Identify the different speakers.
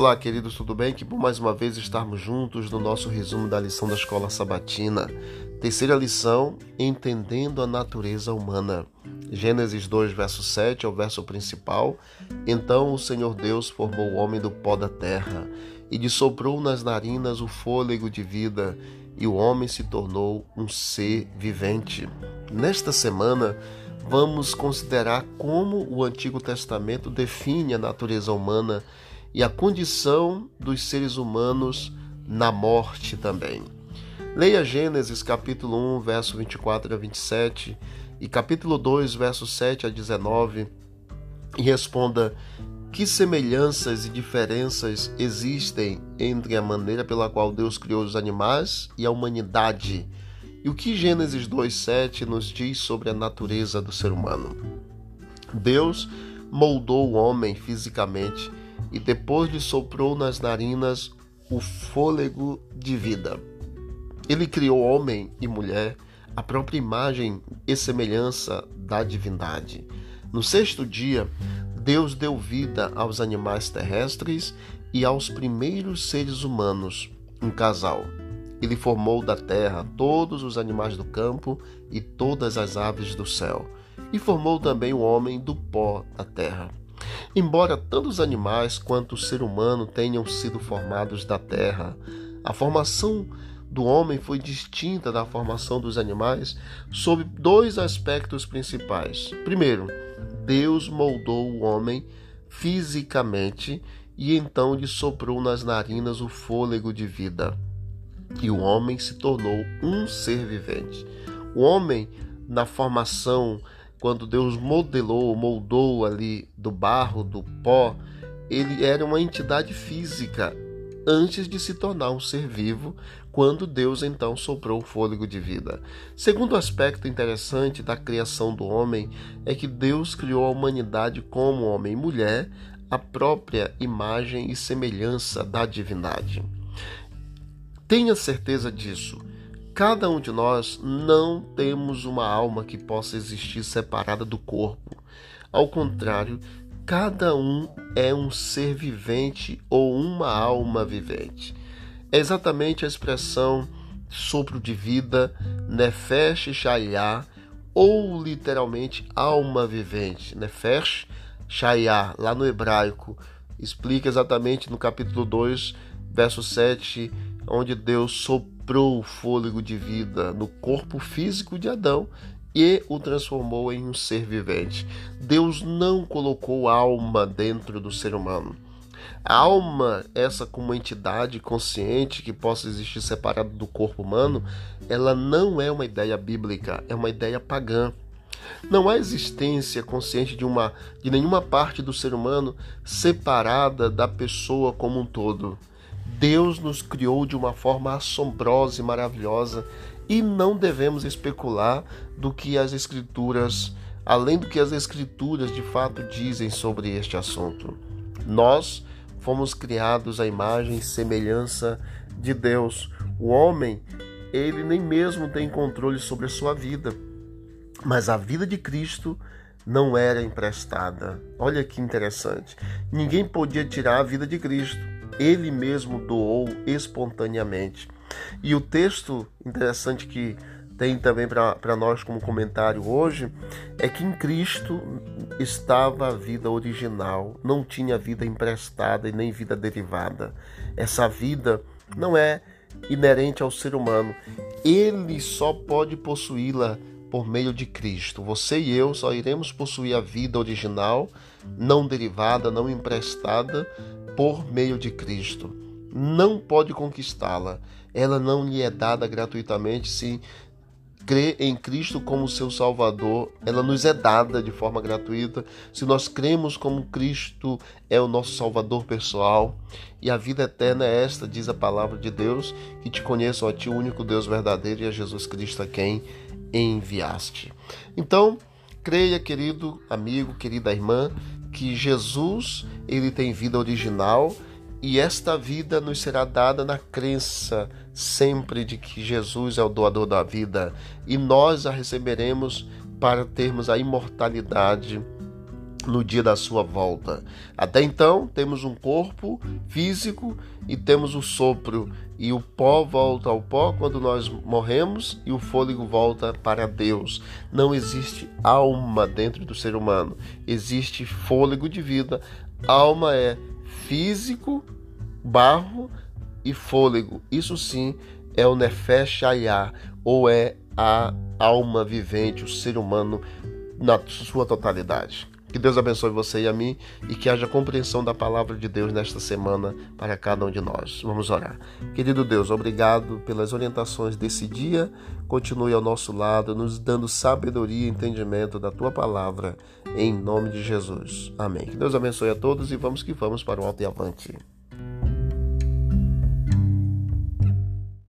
Speaker 1: Olá, queridos, tudo bem? Que bom mais uma vez estarmos juntos no nosso resumo da lição da escola sabatina. Terceira lição, entendendo a natureza humana. Gênesis 2, verso 7 é o verso principal. Então o Senhor Deus formou o homem do pó da terra e lhe soprou nas narinas o fôlego de vida, e o homem se tornou um ser vivente. Nesta semana, vamos considerar como o Antigo Testamento define a natureza humana e a condição dos seres humanos na morte também. Leia Gênesis capítulo 1, verso 24 a 27 e capítulo 2, verso 7 a 19 e responda que semelhanças e diferenças existem entre a maneira pela qual Deus criou os animais e a humanidade? E o que Gênesis 2:7 nos diz sobre a natureza do ser humano? Deus moldou o homem fisicamente e depois lhe soprou nas narinas o fôlego de vida. Ele criou homem e mulher, a própria imagem e semelhança da divindade. No sexto dia, Deus deu vida aos animais terrestres e aos primeiros seres humanos, um casal. Ele formou da terra todos os animais do campo e todas as aves do céu, e formou também o homem do pó da terra. Embora tanto os animais quanto o ser humano tenham sido formados da terra, a formação do homem foi distinta da formação dos animais sob dois aspectos principais. Primeiro, Deus moldou o homem fisicamente e então lhe soprou nas narinas o fôlego de vida. E o homem se tornou um ser vivente. O homem, na formação quando Deus modelou, moldou ali do barro, do pó, ele era uma entidade física antes de se tornar um ser vivo, quando Deus então soprou o fôlego de vida. Segundo aspecto interessante da criação do homem é que Deus criou a humanidade como homem e mulher, a própria imagem e semelhança da divindade. Tenha certeza disso. Cada um de nós não temos uma alma que possa existir separada do corpo. Ao contrário, cada um é um ser vivente ou uma alma vivente. É exatamente a expressão sopro de vida, nefesh shayah, ou literalmente alma vivente. Nefesh shayah, lá no hebraico, explica exatamente no capítulo 2, verso 7, onde Deus soprou soprou o fôlego de vida no corpo físico de Adão e o transformou em um ser vivente. Deus não colocou alma dentro do ser humano. A alma, essa como entidade consciente que possa existir separada do corpo humano, ela não é uma ideia bíblica, é uma ideia pagã. Não há existência consciente de uma de nenhuma parte do ser humano separada da pessoa como um todo. Deus nos criou de uma forma assombrosa e maravilhosa e não devemos especular do que as escrituras, além do que as escrituras de fato dizem sobre este assunto. Nós fomos criados à imagem e semelhança de Deus. O homem, ele nem mesmo tem controle sobre a sua vida. Mas a vida de Cristo não era emprestada. Olha que interessante. Ninguém podia tirar a vida de Cristo ele mesmo doou espontaneamente. E o texto interessante que tem também para nós como comentário hoje é que em Cristo estava a vida original, não tinha vida emprestada e nem vida derivada. Essa vida não é inerente ao ser humano, ele só pode possuí-la por meio de Cristo. Você e eu só iremos possuir a vida original, não derivada, não emprestada, por meio de Cristo. Não pode conquistá-la. Ela não lhe é dada gratuitamente se crê em Cristo como seu Salvador. Ela nos é dada de forma gratuita se nós cremos como Cristo é o nosso Salvador pessoal. E a vida eterna é esta, diz a palavra de Deus, que te conheçam a ti, o único Deus verdadeiro, e a Jesus Cristo a quem enviaste. Então, creia, querido amigo, querida irmã, que Jesus ele tem vida original e esta vida nos será dada na crença sempre de que Jesus é o doador da vida e nós a receberemos para termos a imortalidade no dia da sua volta. Até então, temos um corpo físico e temos o sopro, e o pó volta ao pó quando nós morremos e o fôlego volta para Deus. Não existe alma dentro do ser humano, existe fôlego de vida. Alma é físico, barro e fôlego. Isso sim é o Nefesh Hayah, ou é a alma vivente, o ser humano na sua totalidade. Que Deus abençoe você e a mim e que haja compreensão da palavra de Deus nesta semana para cada um de nós. Vamos orar. Querido Deus, obrigado pelas orientações desse dia. Continue ao nosso lado, nos dando sabedoria e entendimento da tua palavra, em nome de Jesus. Amém. Que Deus abençoe a todos e vamos que vamos para o alto e avante.